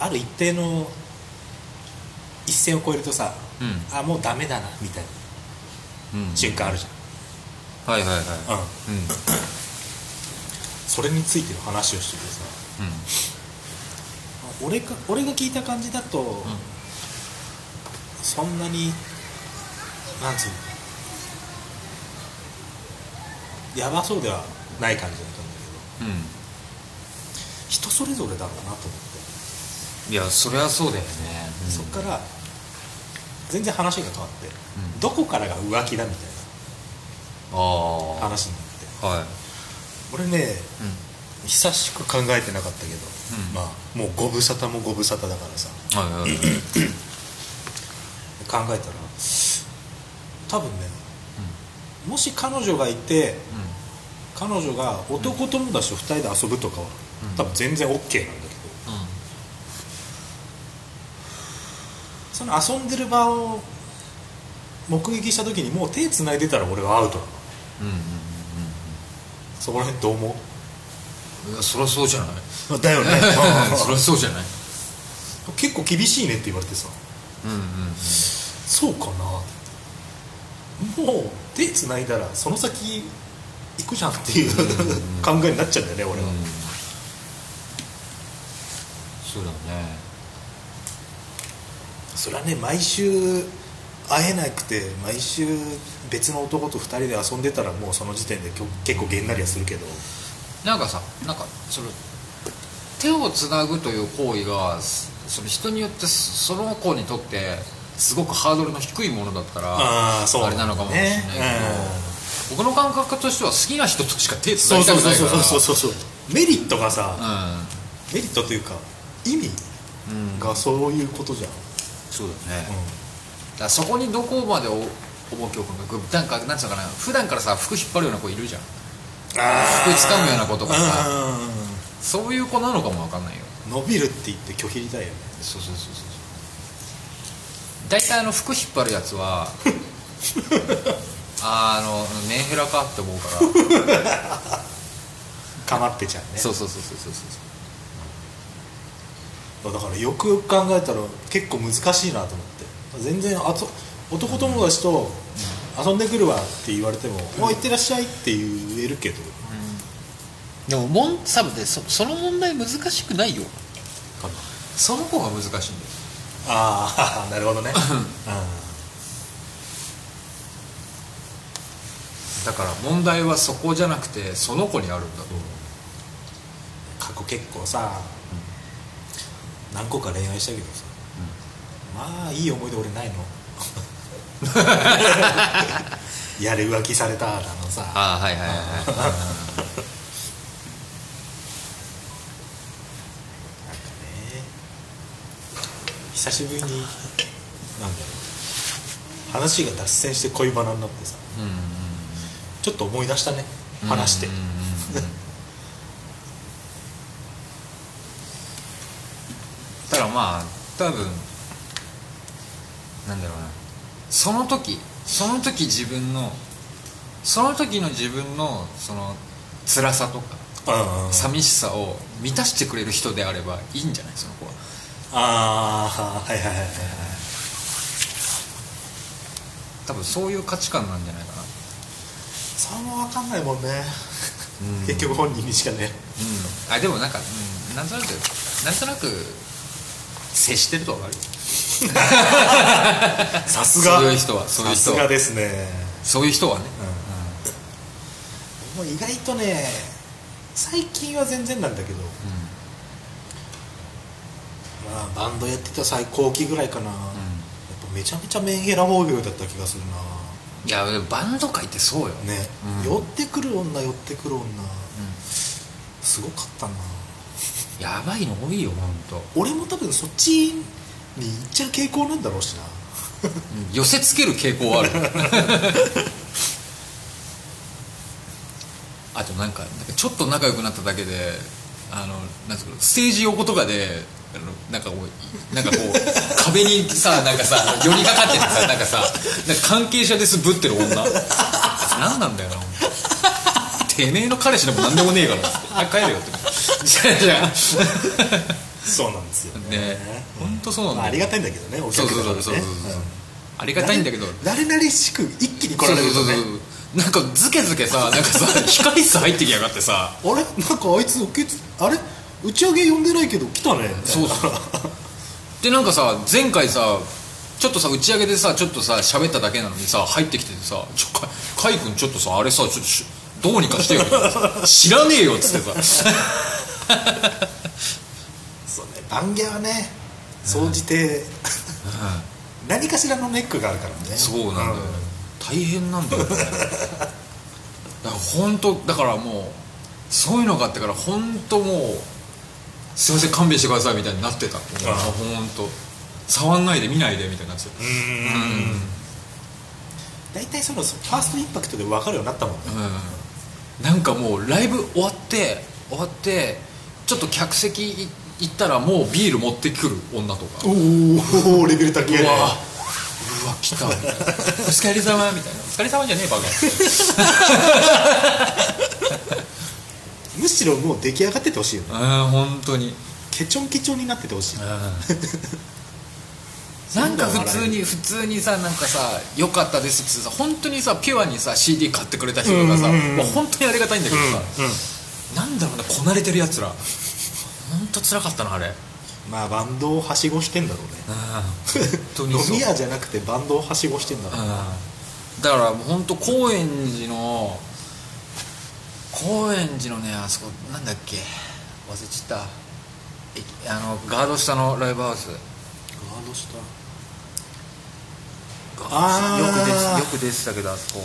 ある一定の一線を越えるとさ、うん。あもうダメだなみたいなうん。瞬間あるじはいはいはい。ゃん、うん、うん。それについての話をしててさ俺が俺が聞いた感じだと、そんなになんつうの？やばそうではない感じだったんだけど。うん。うん人それぞれだろうなと思って、いやそりゃそうだよね、そっから全然話が変わって、ん。どこからが浮気だみたいな。話になって。はい。俺ねう久しく考えてなかったけど、うん。まあもうご無沙汰もご無沙汰だからさ。んはいはいはい。考えたら多分ね、もし彼女がいて彼女が男友達と2人で遊ぶとかは、うん。多分全然 OK なんだけど。その遊んでる場を目撃した時にもう手つないでたら俺はアウトなの。うんうんそこら辺どう思う？うんいやそりゃそうじゃない。だよね。そりゃそうじゃない。結構厳しいねって言われてさ。うんうんうん。そうかな。もう手つないだらその先行くじゃんっていう考えになっちゃうんだよね俺は、うん。そうだね。それはね毎週会えなくて毎週別の男と2人で遊んでたらもうその時点で結構げんなりはするけど。なんかさなんかその手をつなぐという行為がそその人によってそその子にとってすごくハードルの低いものだったらあーそうあれなのかもしれないけど、ね僕の感覚としては好きな人としか手つなそうぎたそうそうくないからそうそうそう。メリットがさ、うメリットというか意味ん、うん、がそういうことじゃん、そうだね、だからそこにどこまでお重きを置くなんかなんつうのかな普段からさ服引っ張るような子いるじゃん。あ服掴むような子とかさ。うんそういう子なのかもわかんないよ。伸びるって言って拒否だよね。そうそうそうそう。大体あの服引っ張るやつは あのメンヘラかって思うから。かまってちゃうね。そうそうそうそうそう。そうだからよくよく考えたら結構難しいなと思って。全然あと男友達と遊んでくるわって言われても「もう行ってらっしゃい」って言えるけど。でももん多分ねそその問題難しくないよ。かな。その子が難しいんだよ。ああ なるほどね だから問題はそこじゃなくてその子にあるんだと思う。過去結構さ、何個か恋愛したけどさ、まあいい思い出俺ないの。やれ浮気されただのさ。ああはいはいはいはい。なんかね久しぶりになんだろう。話が脱線して恋バナになってさ。うんうんちょっと思い出したね。話して。うんうんうん。だからまあ多分なんだろうな。その時その時自分のその時の自分のその辛さとか寂しさを満たしてくれる人であればいいんじゃない？その子は。ああはいはいはいはい。多分そういう価値観なんじゃないかなそれも分かんないもんね、うん。結局本人にしかね。うん。あでもなんか、うん、なんとなくなんとなく接してると分かるよ。さすが。そういう人はそういう人は。さすがですね。そういう人はね。もう意外とね最近は全然なんだけど、まあ、バンドやってた最高期ぐらいかな、やっぱめちゃめちゃメンヘラモービルだった気がするいやバンド界ってそうよ、なね、うん。寄ってくる女寄ってくる女。すごかったな。やばいの多いよ本当。俺も多分そっちに行っちゃう傾向なんだろうしな。うん。寄せつける傾向はある。あとなんかなんかちょっと仲良くなっただけであのなんつうのステージ横とかでなんかこうなんかこう壁にさなんかさ寄りかかっててさなんかさなんか関係者ですぶってる女。何なんだよなてめえの彼氏でも何でもねえから。っつってあ帰れよって。じゃあじゃそうなんですよあね。本当そうなんだよ。まあ、ありがたいんだけどねお客様ねそうそうそう。そうそうありがたいんだけど。誰々しく一気に来られるとね。そうそうそうそう。なんかズケズケさなんかさ控室入ってきやがってさ。あれ？なんかあいつ受けつあれ？打ち上げ呼んでないけど来たね。そうそう。でなんかさ前回さちょっとさ打ち上げでさちょっとさ喋っただけなのにさ入ってきててさ「ちょかかいくんちょっとさあれさちょっとしどうにかしてよ」知らねえよ」っつってさ。そうねバンギャはね総じて何かしらのネックがあるからね。そうなんだよ、大変なんだよ。だから本当だからもうそういうのがあってから本当もうすいません勘弁してくださいみたいになってた。本当触んないで見ないでみたいになってた。うん。うん大体そのファーストインパクトで分かるようになったもんね。うん。なんかもうライブ終わって終わってちょっと客席行ったらもうビール持ってくる女とか。おおレベル高いうねわ。うわ来た。みたいなお疲れ様みたいな。お疲れ様じゃねえバカ むしろもう出来上がっててほしいよね。うん本当に。ケチョンケチョンになっててほしい。なんか普通に普通にさなんかさ「よかったです」ってさ本当にさピュアにさ CD 買ってくれた人とかさ、うんうんうんもう本当にありがたいんだけどさ、うんなんだろうなこなれてるやつら。本当辛かったなあれ。まあバンドをはしごしてんだろうね。本当に飲み屋じゃなくてバンドをはしごしてんだろうね。だからもう本当高円寺の高円寺のねあそこなんだっけ？忘れちゃった。えあのガード下のライブハウス。ガードしたよあー。く出てよく出てたけどあそこ。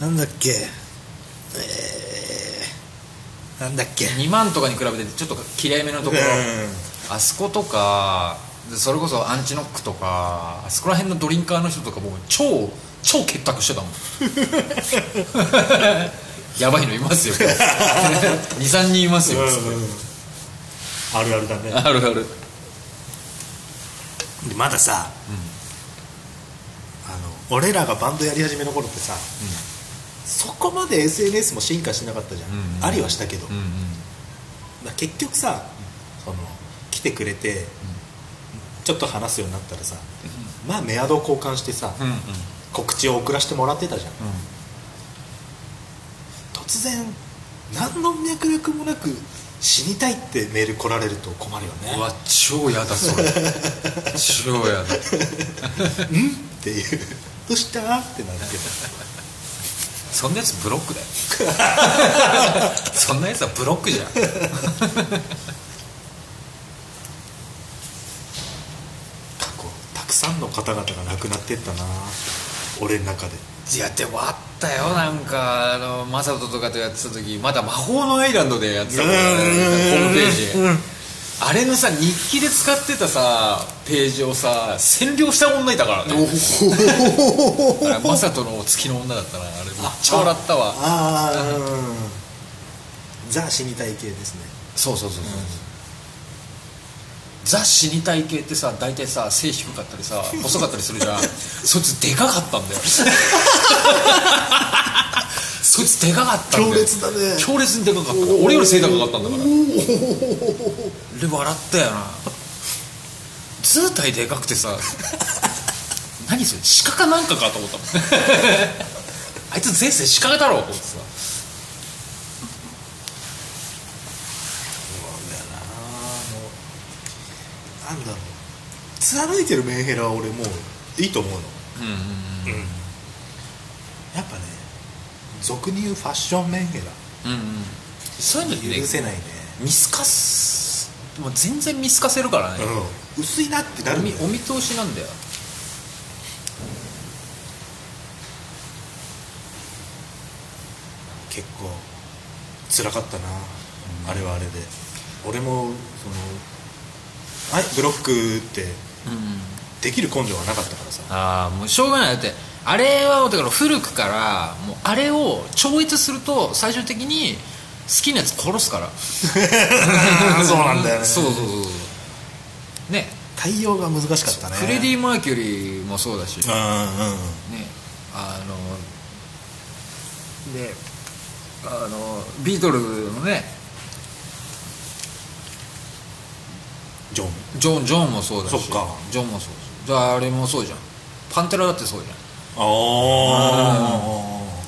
なんだっけ？えー、なんだっけ？2万とかに比べてちょっときれいめのところ、あそことかでそれこそアンチノックとかあそこら辺のドリンカーの人とかもう超超結託してたもん やばいのいますよ。23人いますよ、あるあるだね。あるある。でまださ、あの俺らがバンドやり始めの頃ってさ、そこまで SNS も進化しなかったじゃん、うんうん。ありはしたけど、うんうん。まあ結局さ、その来てくれて、ちょっと話すようになったらさ、まあメアドを交換してさ、うんうん。告知を送らせてもらってたじゃん突然何の脈絡もなく死にたいってメール来られると困るよね。うわ超やだそれ。超やだ。っていう。どうした？ってなるけど。そんなやつブロックだよ。そんなやつはブロックじゃん。過去たくさんの方々が亡くなってったな俺の中でいやでもあったよ。なんかあのマサトとかとやってた時まだ魔法のアイランドでやってたからね。ホームページ。あれのさ日記で使ってたさページをさ占領した女いたからね。あれマサトの月の女だったな。あれめっちゃ笑ったわ。ああうん。ザ死にたい系ですね。そうそうそうそう、ザ死にたい系ってさ大体さ背低かったりさ 細かったりするじゃん。そいつでかかったんだよ。そいつでかかったんだよ。強烈だね。強烈にでかかった俺より背高かったんだから。で笑ったよな。図体でかくてさ 何それ？鹿かなんかかと思ったもん。あいつ前世鹿だろうと思ってさなんだろう貫いてるメンヘラは俺もういいと思うの。うんうんうんやっぱね俗に言うファッションメンヘラ。うんうん。そういうの許せないね。見透かすもう全然見透かせるからね、うん。薄いなってなおるんだよ見お見通しなんだよ。結構辛かったな、あれはあれで。俺もその「はいブロック」ってうんできる根性はなかったからさ。ああもうしょうがない。だってあれはだから古くからもうあれを超越すると最終的に好きなやつ殺すから。そうなんだよね。そうそうそうそう。ね。対応が難しかったね。フレディ・マーキュリーもそうだし。ねうんうん。あのであのビートルズのねジョン。ジョンジョンもそうだし。そっか。ジョンもそうだし。あれもそうじゃん。パンテラだってそうじゃん。ああ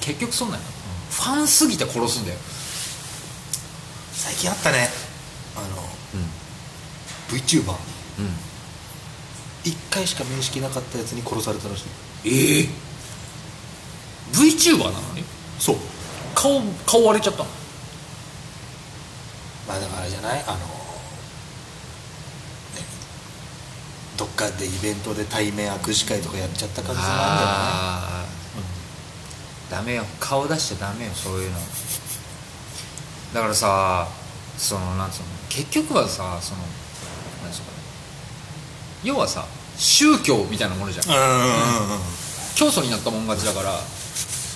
結局そうなんよ、ファンすぎて殺すんだよ。最近あったね。あの、VTuber うん。一回しか面識なかったやつに殺されたらしい。ええ VTuber なのに？そう。顔顔割れちゃったの？まあだからあれじゃない？あの、ね、どっかでイベントで対面握手会とかやっちゃった感じもあああ、ダメよ。顔出しちゃダメよそういうの。だからさそのなんつうの？結局はさそのなんつうの？かな要はさ宗教みたいなものじゃん。るんじゃないうんうんうん。教祖になったもん勝ちだから。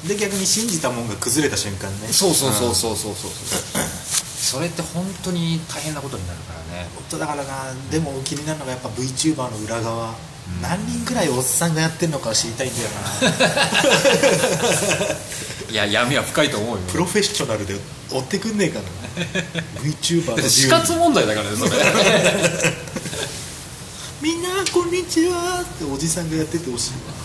で逆に信じたもんが崩れた瞬間ね。そうそうそうそうそうそう。それって本当に大変なことになるからね。ね本当だからなでも気になるのがやっぱ VTuber の裏側、何人ぐらいおっさんがやってるのか知りたいんだよな。いや闇は深いと思うよ。プロフェッショナルで追ってくんねえかな。VTuber の死活問題だからねそれ。みんなこんにちは。っておじさんがやっててほしい。わ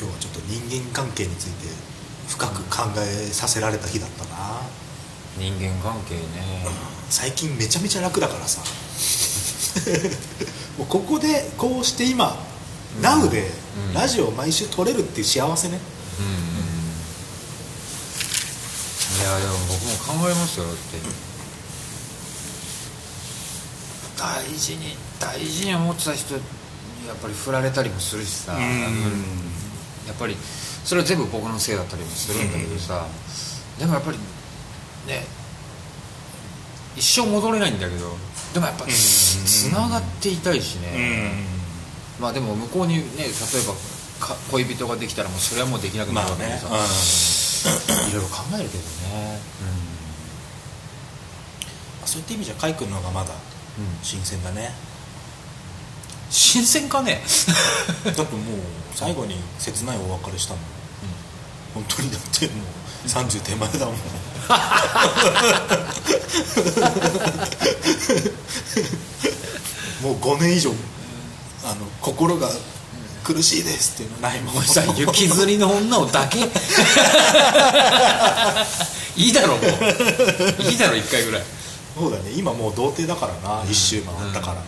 今日はちょっと人間関係について深く考えさせられた日だったな。人間関係ね。最近めちゃめちゃ楽だからさ。もうここでこうして今、NOW でうん。ラジオを毎週撮れるっていう幸せね、うんうんいやでも僕も考えますよだって。大事に大事に思ってた人にやっぱり振られたりもするしさ、やっぱりそれは全部僕のせいだったりもするんだけどさ、でもやっぱりね一生戻れないんだけどでもやっぱうん。つながっていたいしね、まあでも向こうにね例えばか恋人ができたらもうそれはもうできなくなまあるわけでね。さ、いろいろ考えるけどね。そういった意味じゃ海君の方がまだうん、うん、新鮮だね新鮮かね？だってもう最後に切ないお別れしたもん、本当にだってもう30手前だもん。もう5年以上あの心が苦しいですっていうのないもん。さ雪吊りの女をだけ？いいだろもう。いいだろ一回ぐらい。そうだね。今もう童貞だからな、一周回ったから、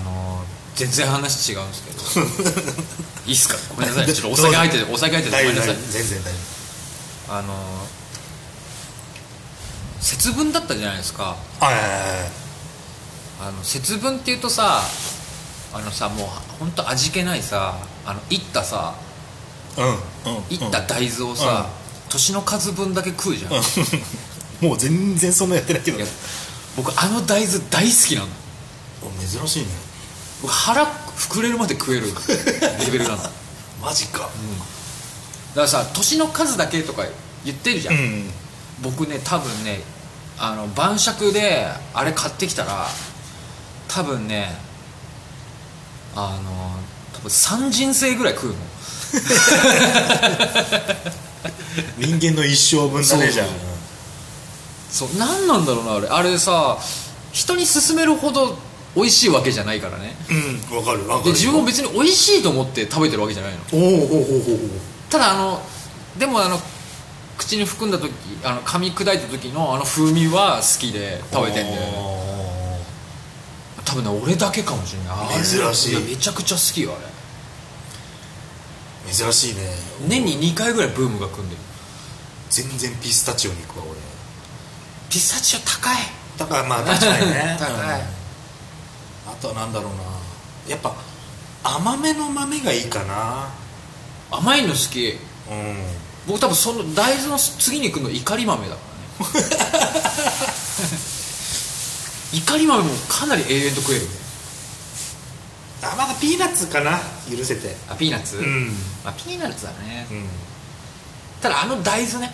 あのー全然話違うんですけど。いいっすか？ごめんなさい。ちょっとお酒入っててお酒入っててごめんなさい。全然大丈あのー節分だったじゃないですか。夫はいはいはいはい。あの節分っていうとさあのさもう本当味気ないさあのいったさ。うんうんいった大豆をさ、年の数分だけ食うじゃん、いうん。もう全然そんなやってないけど。や僕あの大豆大好きなの。珍しいね。僕腹膨れるまで食えるレベルなの。だか。マジからさ年の数だけとか言ってるじゃん、ん僕ね多分ねあの晩酌であれ買ってきたら多分ねあの多分3人生ぐらい食うの。人間の一生分だねじゃんそう。何なんだろうなあれ。あれさ人に勧めるほど美味しいわけじゃないからね。うんわかるわかる。で自分も別に美味しいと思って食べてるわけじゃないの。おおおおおおただあのでもあの口に含んだ時あの噛み砕いた時のあの風味は好きで食べてんだよね。多分ね俺だけかもしれない。珍しい。やめちゃくちゃ好きよあれ。珍しいね。年に2回ぐらいブームが来んでる全然ピスタチオに行くわ俺。ピスタチオ高い。だからまあ確かにね。高いとはなんだろうな。やっぱ甘めの豆がいいかな。甘いの好き。うん。僕多分その大豆の次に来るの怒り豆だからね。怒り豆もかなり永遠と食えるあまだピーナッツかな。許せて。あピーナッツ、うん。まあ、ピーナッツだね。うん。ただあの大豆ね。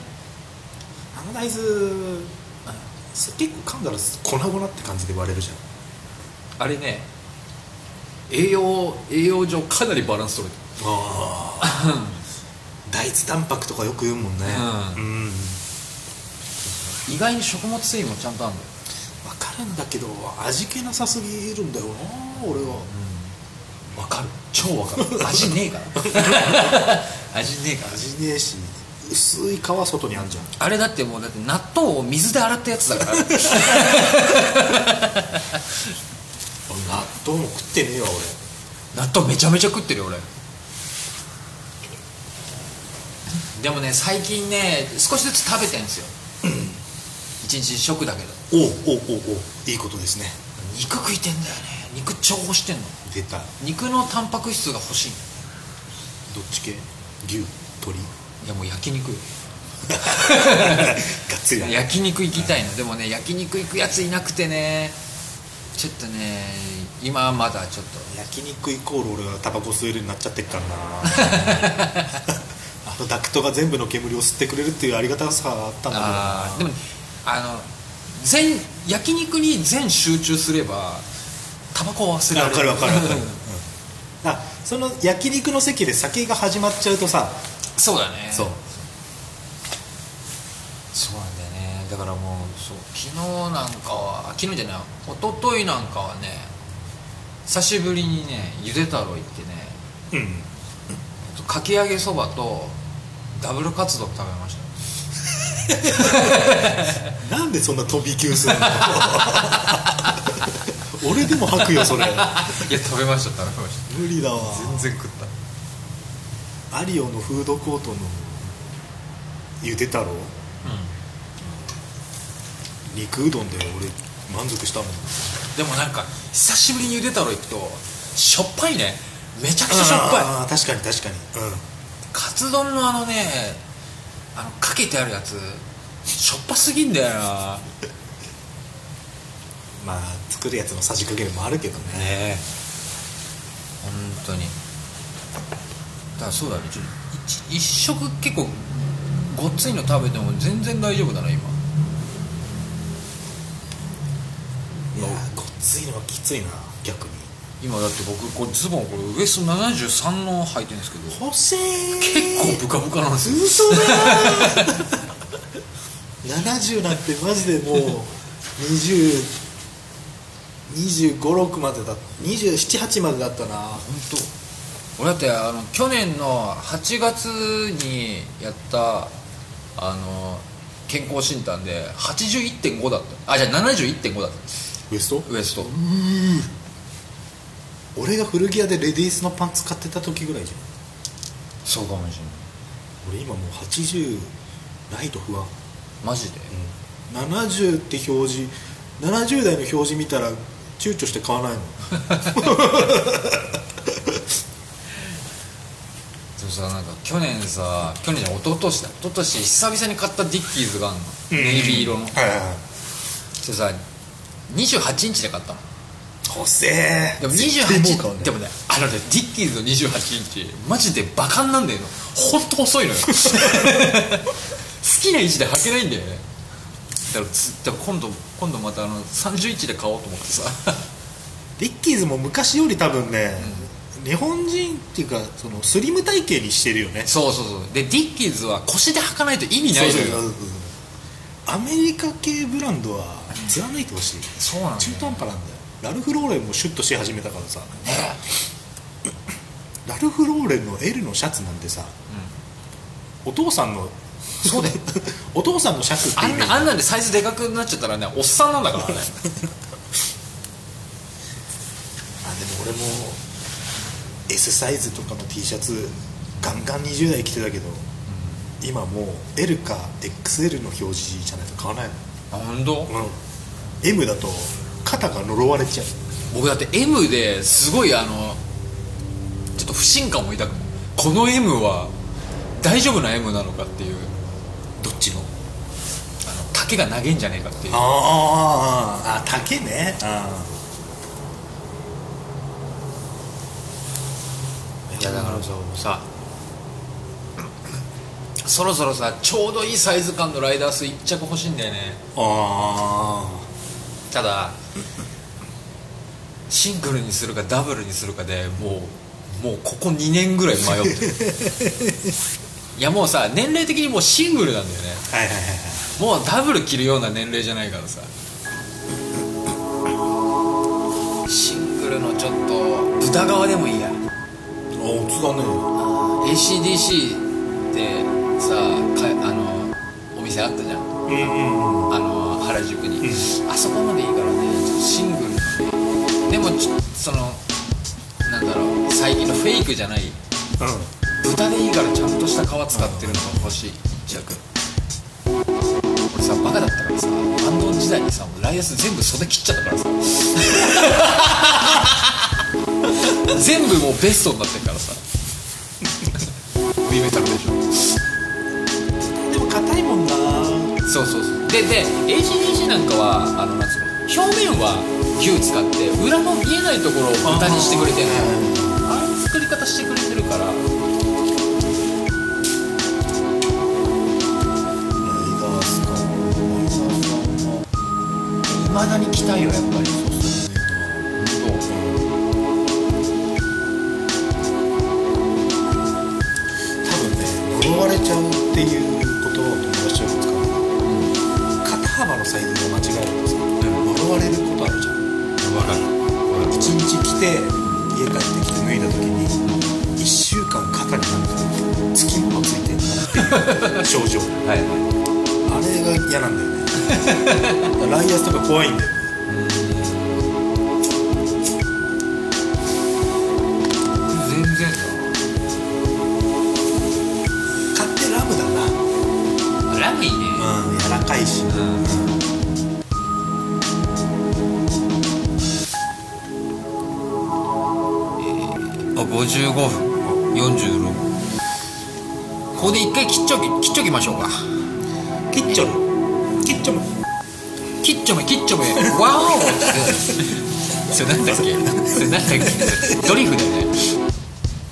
あの大豆あ結構噛んだら粉々って感じで割れるじゃんあれね栄養栄養上かなりバランス取れてああ大豆タンパクとかよく言うもんね。ううん。る意外に食物繊維もちゃんとあるんだよ。分かるんだけど味気なさすぎるんだよな俺は。わかる。超わかる。味ねえから。味ねえから。味ねえし薄い皮外にあんじゃん。あれだってもうだって納豆を水で洗ったやつだから 納豆も食ってねえわ納豆めちゃめちゃ食ってるよ俺。でもね最近ね少しずつ食べてんですよ。一日一食だけど。俺おうおうおうおう。いいことですね。肉食いてんだよね。肉超欲してんの。出た。肉のタンパク質が欲しいどっち系？牛鶏？いやもう焼肉よ。がっつり焼肉行きたいの。でもね焼肉行くやついなくてねちょっとね今はまだちょっと。焼肉イコール俺はタバコ吸えるようになっちゃってっからな。あのダクトが全部の煙を吸ってくれるっていうありがたさがあったんだけど。でもあの全焼肉に全集中すればタバコは忘れられ分かる分かる分かる、うん。あその焼肉の席で酒が始まっちゃうとさ。そうだね。そう。そうなんだよね。だからもうそう昨日なんかは昨日じゃない一昨日なんかはね久しぶりにねゆで太郎行ってねうん。かき揚げそばとダブルカツ丼食べました。なんでそんな飛び級するの？俺でも吐くよそれ。いや食べました食べまし無理だわ。た全然食った。アリオのフードコートのゆで太郎？肉うどんで俺満足したもん。でもなんか久しぶりにゆで太郎行くとしょっぱいね。めちゃくちゃしょっぱい。あー確かに確かに。うん。カツ丼のあのねあのかけてあるやつしょっぱすぎんだよ。な まあ作るやつのさじ加減もあるけどね。ねえ。本当に。だからそうだね。ちょ一一食結構ごっついの食べても全然大丈夫だな今ついのはきついな逆に。今だって僕これズボンこれウエスト73の履いてるんですけど。欲しい。結構ブカブカなんですよ。嘘だ。ー70なんてマジでもう202526までだ278までだったな。本当。俺だってあの去年の8月にやったあの健康診断で81.5だった。あじゃあ71.5だったウエスト？ウエスト。俺が古着屋でレディースのパンツ買ってた時ぐらいじゃん。そうかもしれない。俺今もう80ないと不安、マジで？70って表示70代の表示見たら躊躇して買わないの。でもさなんか去年さ去年じゃ一昨年だ。一昨年久々に買ったディッキーズがあるの、ネイビー色の。はいはいはい。でさ28インチで買ったの。細え。でも絶対もう買う28ねでもねあのねディッキーズの28インチマジでバカンなんだよほんと細いのよ。好きな位置で履けないんだよね。だからつだから今度今度またあの30インチで買おうと思ってさ。ディッキーズも昔より多分ね、日本人っていうかそのスリム体型にしてるよね。そうそうそう。でディッキーズは腰で履かないと意味ないのよ。アメリカ系ブランドは貫いてほしい、そうなん中途半端なんだよ。ラルフローレンもシュッとし始めたからさ。ねラルフローレンの L のシャツなんてさ、お父さんのそうだよお父さんのシャツってあんなあんなんでサイズでかくなっちゃったらねおっさんなんだからね。あでも俺も S サイズとかの T シャツガンガン20代着てたけど、今もう L か XL の表示じゃないと買わないあ本当？の、うん、M だと肩が呪われちゃう。僕だって M ですごいあのちょっと不信感を抱くこの M は大丈夫な M なのかっていうどっちのあの丈が長いんじゃねえかっていう。あーあー竹ね。あいやだからささそろそろさちょうどいいサイズ感のライダース1着欲しいんだよね。あただシングルにするかダブルにするかでもうもうここ2年ぐらい迷ってる。いやもうさ年齢的にもうシングルなんだよね。あはいはいはいはい。もうダブル着るような年齢じゃないからさ。シングルのちょっと豚側でもいいや。あオツだね ACDC ってさかあのお店あったじゃん。うんうんうん。あの原宿に、あそこまでいいからねシングルでもそのなんだろう最近のフェイクじゃない。豚でいいからちゃんとした皮使ってるのが欲しい。一着俺さバカだったからさバンド時代にさもうライアス全部袖切っちゃったからさ。全部もうベストになってるからさ。ウィメタルでしょ。でも硬そうそうそう。でで ACDC なんかはあのなんつうの表面は牛使って裏の見えないところを豚にしてくれてるのああいう作り方してくれてるから。いまだに来たいよやっぱりサイズが間違えるとさ、呪われることあるじゃん。分かる一日来て家帰ってきて脱いだ時に1週間肩になんかつきものついてんなっていう症状はい。はいあれが嫌なんだよね。ライアースとか怖いんだよね全然買ってラムだな。だラムいいね。うん柔らかいし。あ55分46ここで一回切っちょき切っちょきましょうか。キッチョルキッチョル切っちょめ切っちょめ。ワオそれなんだっけ？それなんだっけ？ドリフだよね。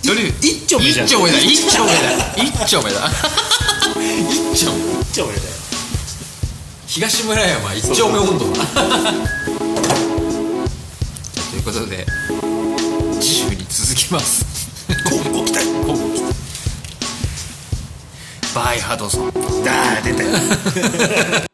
ドリフ。一丁目じゃん一丁目だ。一丁目だ。一丁目だ。一丁目。キッチョルだよ。東村山一丁目温度だということで次週に続きますバイハドソンだー出たよ